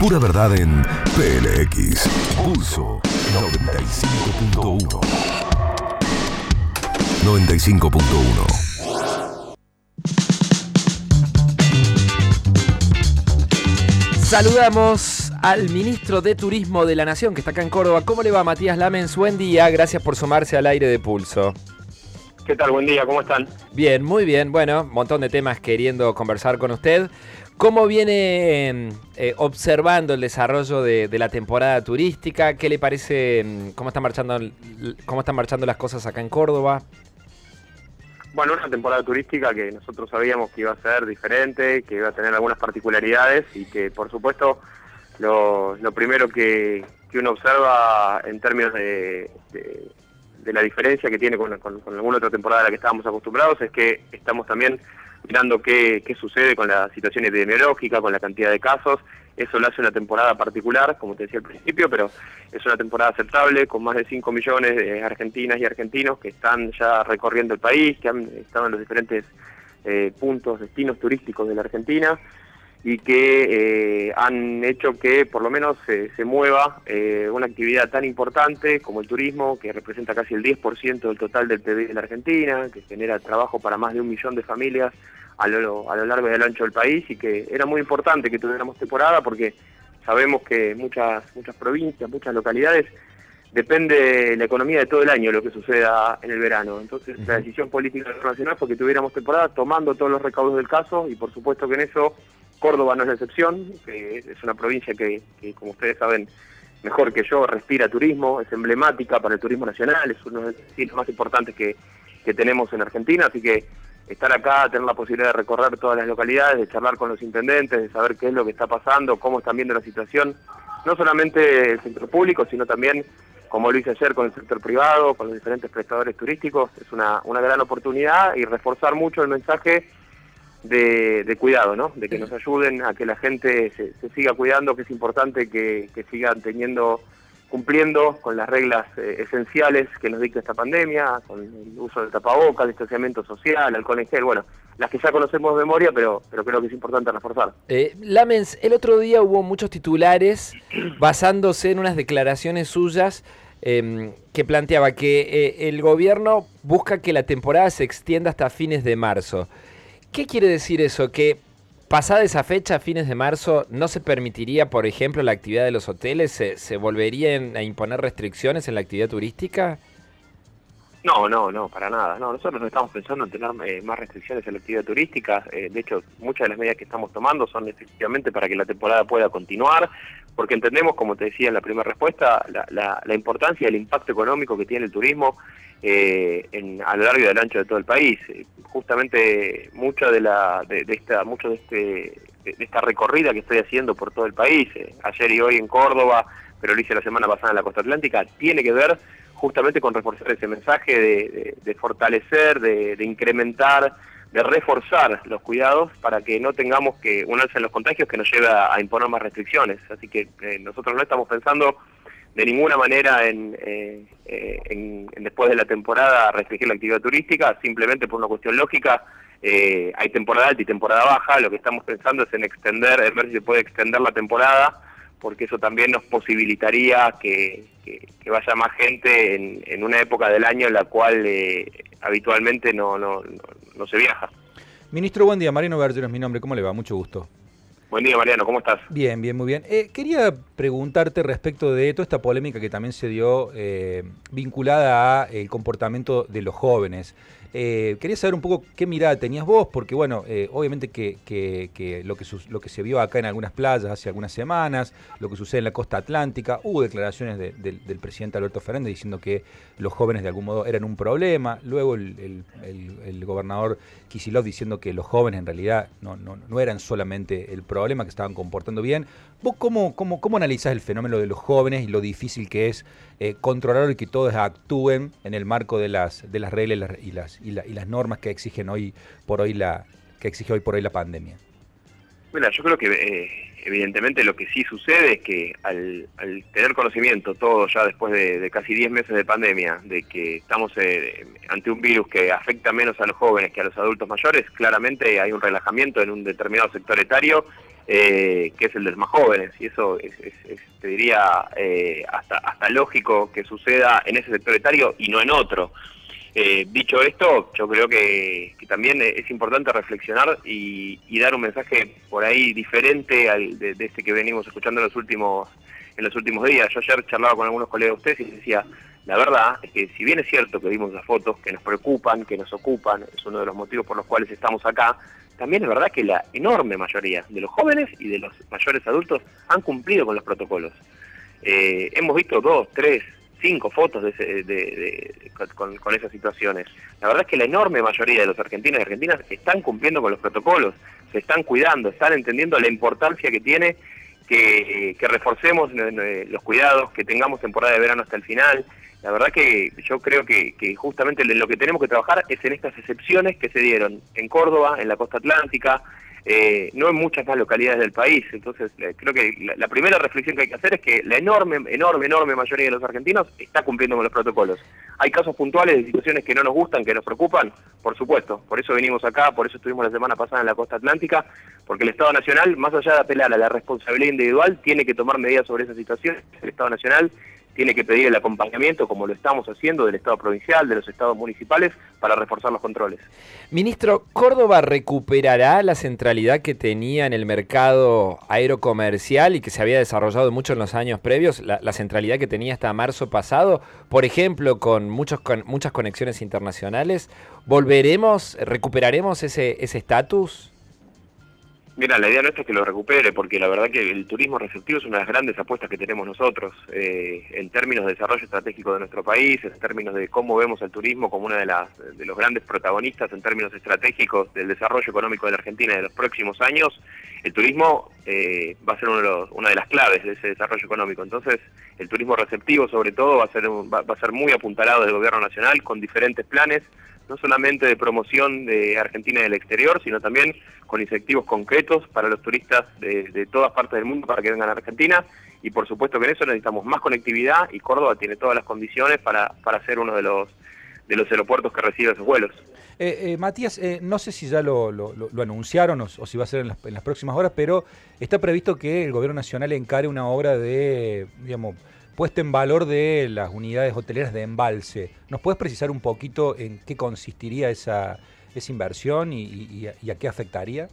Pura verdad en PLX. Pulso 95.1. 95.1. Saludamos al ministro de Turismo de la Nación que está acá en Córdoba. ¿Cómo le va Matías Lamens? Buen día, gracias por sumarse al aire de pulso. ¿Qué tal? Buen día, ¿cómo están? Bien, muy bien. Bueno, un montón de temas queriendo conversar con usted. ¿Cómo viene eh, observando el desarrollo de, de, la temporada turística? ¿Qué le parece? mm, ¿Cómo están marchando, cómo están marchando las cosas acá en Córdoba? Bueno, una temporada turística que nosotros sabíamos que iba a ser diferente, que iba a tener algunas particularidades y que, por supuesto, lo, lo primero que, que, uno observa en términos de la diferencia que tiene con, con, con, alguna otra temporada a la que estábamos acostumbrados es que estamos también mirando qué, qué sucede con la situación epidemiológica, con la cantidad de casos. Eso lo hace una temporada particular, como te decía al principio, pero es una temporada aceptable, con más de 5 millones de argentinas y argentinos que están ya recorriendo el país, que han estado en los diferentes eh, puntos, destinos turísticos de la Argentina y que eh, han hecho que por lo menos eh, se mueva eh, una actividad tan importante como el turismo, que representa casi el 10% del total del PIB de la Argentina, que genera trabajo para más de un millón de familias a lo, a lo largo y a lo ancho del país y que era muy importante que tuviéramos temporada porque sabemos que muchas, muchas provincias, muchas localidades depende la economía de todo el año lo que suceda en el verano. Entonces la decisión política nacional fue que tuviéramos temporada tomando todos los recaudos del caso y por supuesto que en eso Córdoba no es la excepción, que es una provincia que, que como ustedes saben mejor que yo respira turismo, es emblemática para el turismo nacional, es uno de los destinos más importantes que, que tenemos en Argentina, así que estar acá, tener la posibilidad de recorrer todas las localidades, de charlar con los intendentes, de saber qué es lo que está pasando, cómo están viendo la situación, no solamente el sector público, sino también, como lo hice ayer, con el sector privado, con los diferentes prestadores turísticos, es una, una gran oportunidad y reforzar mucho el mensaje de, de cuidado, ¿no? De que nos ayuden a que la gente se, se siga cuidando, que es importante que, que sigan teniendo cumpliendo con las reglas eh, esenciales que nos dicta esta pandemia, con el uso del tapabocas, distanciamiento social, alcohol en gel, bueno, las que ya conocemos de memoria, pero, pero creo que es importante reforzar. Eh, Lamens, el otro día hubo muchos titulares basándose en unas declaraciones suyas eh, que planteaba que eh, el gobierno busca que la temporada se extienda hasta fines de marzo. ¿Qué quiere decir eso? Que pasada esa fecha, fines de marzo, ¿no se permitiría, por ejemplo, la actividad de los hoteles? ¿Se, se volverían a imponer restricciones en la actividad turística? No, no, no, para nada. No, nosotros no estamos pensando en tener eh, más restricciones en la actividad turística. Eh, de hecho, muchas de las medidas que estamos tomando son efectivamente para que la temporada pueda continuar, porque entendemos, como te decía en la primera respuesta, la, la, la importancia y el impacto económico que tiene el turismo eh, en, a lo largo y a ancho de todo el país. Justamente mucha de la de, de esta mucho de este de, esta recorrida que estoy haciendo por todo el país, eh, ayer y hoy en Córdoba, pero lo hice la semana pasada en la costa atlántica, tiene que ver justamente con reforzar ese mensaje de, de, fortalecer, de, de, incrementar, de reforzar los cuidados para que no tengamos que un alza en los contagios que nos lleve a, a imponer más restricciones. Así que eh, nosotros no estamos pensando de ninguna manera en, eh, en, en, después de la temporada restringir la actividad turística, simplemente por una cuestión lógica. Eh, hay temporada alta y temporada baja, lo que estamos pensando es en extender, en ver si se puede extender la temporada porque eso también nos posibilitaría que, vaya más gente en, una época del año en la cual eh, habitualmente no, no, no, se viaja. Ministro, buen día. Mariano Bergero es mi nombre. ¿Cómo le va? Mucho gusto. Buen día, Mariano. ¿Cómo estás? Bien, bien, muy bien. Eh, quería preguntarte respecto de toda esta polémica que también se dio eh, vinculada al comportamiento de los jóvenes. Eh, quería saber un poco qué mirada tenías vos, porque bueno, eh, obviamente que, lo que se vio acá en algunas playas hace algunas semanas, lo que sucede en la costa atlántica, hubo declaraciones de, de, del presidente Alberto Fernández diciendo que los jóvenes de algún modo eran un problema, luego el gobernador Kisilov diciendo que los jóvenes en realidad no, no, no, eran solamente el problema, que estaban comportando bien. ¿Vos cómo, cómo, cómo analizás el fenómeno de los jóvenes y lo difícil que es eh, controlar y que todos actúen en el marco de las, de las reglas y las, y, la, y las normas que exigen hoy por hoy la que exige hoy por hoy la pandemia? Mira, yo creo que eh, evidentemente lo que sí sucede es que al, al tener conocimiento todo ya después de, casi 10 meses de pandemia, de que estamos eh, ante un virus que afecta menos a los jóvenes que a los adultos mayores, claramente hay un relajamiento en un determinado sector etario eh, que es el de los más jóvenes, y eso es, te diría eh, hasta, hasta lógico que suceda en ese sector etario y no en otro. Eh, dicho esto, yo creo que, también es importante reflexionar y, dar un mensaje por ahí diferente al de, este que venimos escuchando en los últimos en los últimos días. Yo ayer charlaba con algunos colegas de ustedes y les decía, la verdad es que si bien es cierto que vimos las fotos que nos preocupan, que nos ocupan, es uno de los motivos por los cuales estamos acá, también es verdad que la enorme mayoría de los jóvenes y de los mayores adultos han cumplido con los protocolos. Eh, hemos visto dos, tres, cinco fotos de, con, esas situaciones. La verdad es que la enorme mayoría de los argentinos y argentinas están cumpliendo con los protocolos, se están cuidando, están entendiendo la importancia que tiene que, reforcemos los cuidados, que tengamos temporada de verano hasta el final. La verdad que yo creo que, que justamente lo que tenemos que trabajar es en estas excepciones que se dieron en Córdoba, en la costa atlántica, eh, no en muchas más localidades del país. Entonces, eh, creo que la, primera reflexión que hay que hacer es que la enorme, enorme, enorme mayoría de los argentinos está cumpliendo con los protocolos. Hay casos puntuales de situaciones que no nos gustan, que nos preocupan, por supuesto. Por eso venimos acá, por eso estuvimos la semana pasada en la costa atlántica, porque el Estado Nacional, más allá de apelar a la responsabilidad individual, tiene que tomar medidas sobre esa situación. El Estado Nacional tiene que pedir el acompañamiento, como lo estamos haciendo, del Estado provincial, de los estados municipales, para reforzar los controles. Ministro, ¿Córdoba recuperará la centralidad que tenía en el mercado aerocomercial y que se había desarrollado mucho en los años previos, la, centralidad que tenía hasta marzo pasado? Por ejemplo, con, muchos, con muchas conexiones internacionales. ¿Volveremos, recuperaremos ese estatus? Mira, la idea nuestra es que lo recupere, porque la verdad que el turismo receptivo es una de las grandes apuestas que tenemos nosotros, eh, en términos de desarrollo estratégico de nuestro país, en términos de cómo vemos al turismo como uno de, las, de los grandes protagonistas en términos estratégicos del desarrollo económico de la Argentina en los próximos años, el turismo eh, va a ser una de las claves de ese desarrollo económico. Entonces, el turismo receptivo, sobre todo, va a ser, va a ser muy apuntalado del gobierno nacional con diferentes planes no solamente de promoción de Argentina del exterior, sino también con incentivos concretos para los turistas de, todas partes del mundo para que vengan a Argentina. Y por supuesto que en eso necesitamos más conectividad y Córdoba tiene todas las condiciones para, para ser uno de los, de los aeropuertos que recibe esos vuelos. Eh, eh, Matías, eh, no sé si ya lo, lo, anunciaron o, si va a ser en las, en las próximas horas, pero está previsto que el Gobierno Nacional encare una obra de, digamos, puesta en valor de las unidades hoteleras de embalse. ¿Nos puedes precisar un poquito en qué consistiría esa, esa inversión y, a qué afectaría?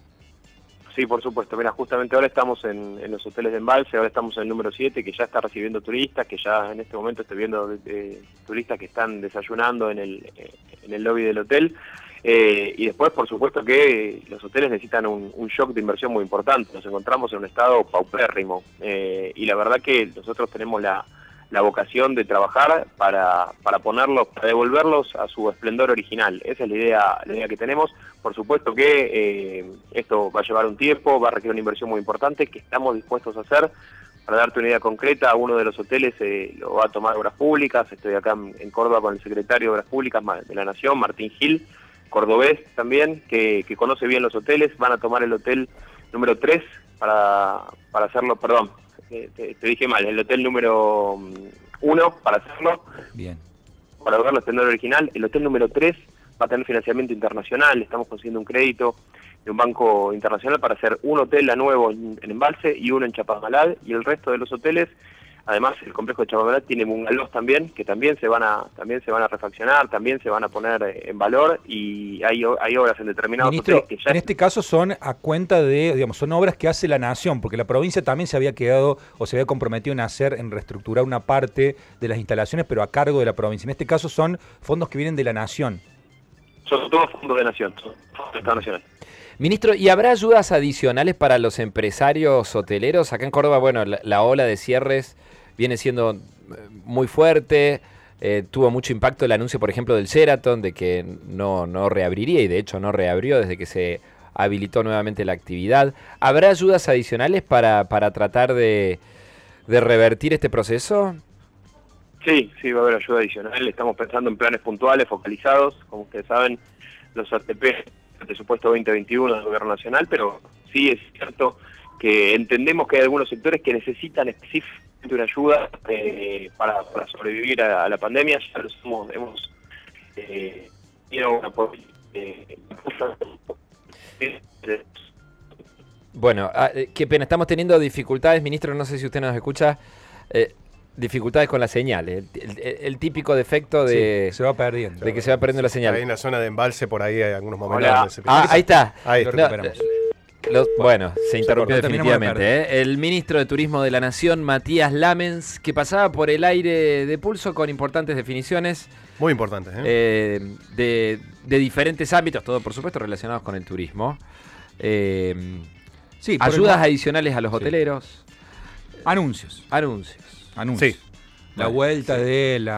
Sí, por supuesto. Mira, justamente ahora estamos en, los hoteles de embalse, ahora estamos en el número 7, que ya está recibiendo turistas, que ya en este momento estoy viendo turistas que están desayunando en el, en el lobby del hotel. Eh, y después, por supuesto, que los hoteles necesitan un, shock de inversión muy importante. Nos encontramos en un estado paupérrimo. Eh, y la verdad que nosotros tenemos la, vocación de trabajar para, para ponerlos, para devolverlos a su esplendor original. Esa es la idea, la idea que tenemos. Por supuesto que eh, esto va a llevar un tiempo, va a requerir una inversión muy importante que estamos dispuestos a hacer. Para darte una idea concreta, uno de los hoteles eh, lo va a tomar Obras Públicas. Estoy acá en, Córdoba con el secretario de Obras Públicas de la Nación, Martín Gil, cordobés también, que, que conoce bien los hoteles. Van a tomar el hotel número 3 para, para hacerlo, perdón, te, dije mal, el hotel número mm, uno para hacerlo. Bien. Para lograr el esplendor original. El hotel número 3 va a tener financiamiento internacional, estamos consiguiendo un crédito de un banco internacional para hacer un hotel a nuevo en, en Embalse y uno en Chapamalal y el resto de los hoteles Además, el complejo de Chapamalal tiene bungalows también, que también se van a también se van a refaccionar, también se van a poner eh, en valor y hay, hay obras en determinados Ministro, que ya... en este caso son a cuenta de, digamos, son obras que hace la nación, porque la provincia también se había quedado o se había comprometido en hacer, en reestructurar una parte de las instalaciones, pero a cargo de la provincia. En este caso son fondos que vienen de la nación. Son todos fondos de nación, son fondos de Estado Nacional. Ministro, ¿y habrá ayudas adicionales para los empresarios hoteleros? Acá en Córdoba, bueno, la ola de cierres viene siendo eh, muy fuerte. Eh, tuvo mucho impacto el anuncio, por ejemplo, del Sheraton, de que no, no reabriría y de hecho no reabrió desde que se habilitó nuevamente la actividad. ¿Habrá ayudas adicionales para, para tratar de, de revertir este proceso? Sí, sí, va a haber ayuda adicional. Estamos pensando en planes puntuales, focalizados. Como ustedes saben, los ATP, el presupuesto 2021 del Gobierno Nacional, pero sí es cierto que entendemos que hay algunos sectores que necesitan específicamente una ayuda eh, para, sobrevivir a, la pandemia. Ya lo somos, hemos eh, una Bueno, ah, eh, qué pena, estamos teniendo dificultades, ministro, no sé si usted nos escucha, eh, dificultades con la señal, eh, el, el- el típico defecto de, Sí, se va perdiendo. de que se va perdiendo la señal. en la zona de embalse, por ahí hay algunos momentos Hola. donde se Ah, ahí está. Ahí Lo recuperamos. Lo- bueno, se interrumpió definitivamente. ¿eh? El ministro de Turismo de la Nación, Matías Lamens, que pasaba por el aire de pulso con importantes definiciones Muy importante. ¿eh? eh, de, de diferentes ámbitos, todo por supuesto relacionados con el turismo. Eh, Sí, el ayudas adicionales a los Sí. hoteleros, Anuncios. anuncios. Anuncios. Sí. La vuelta de la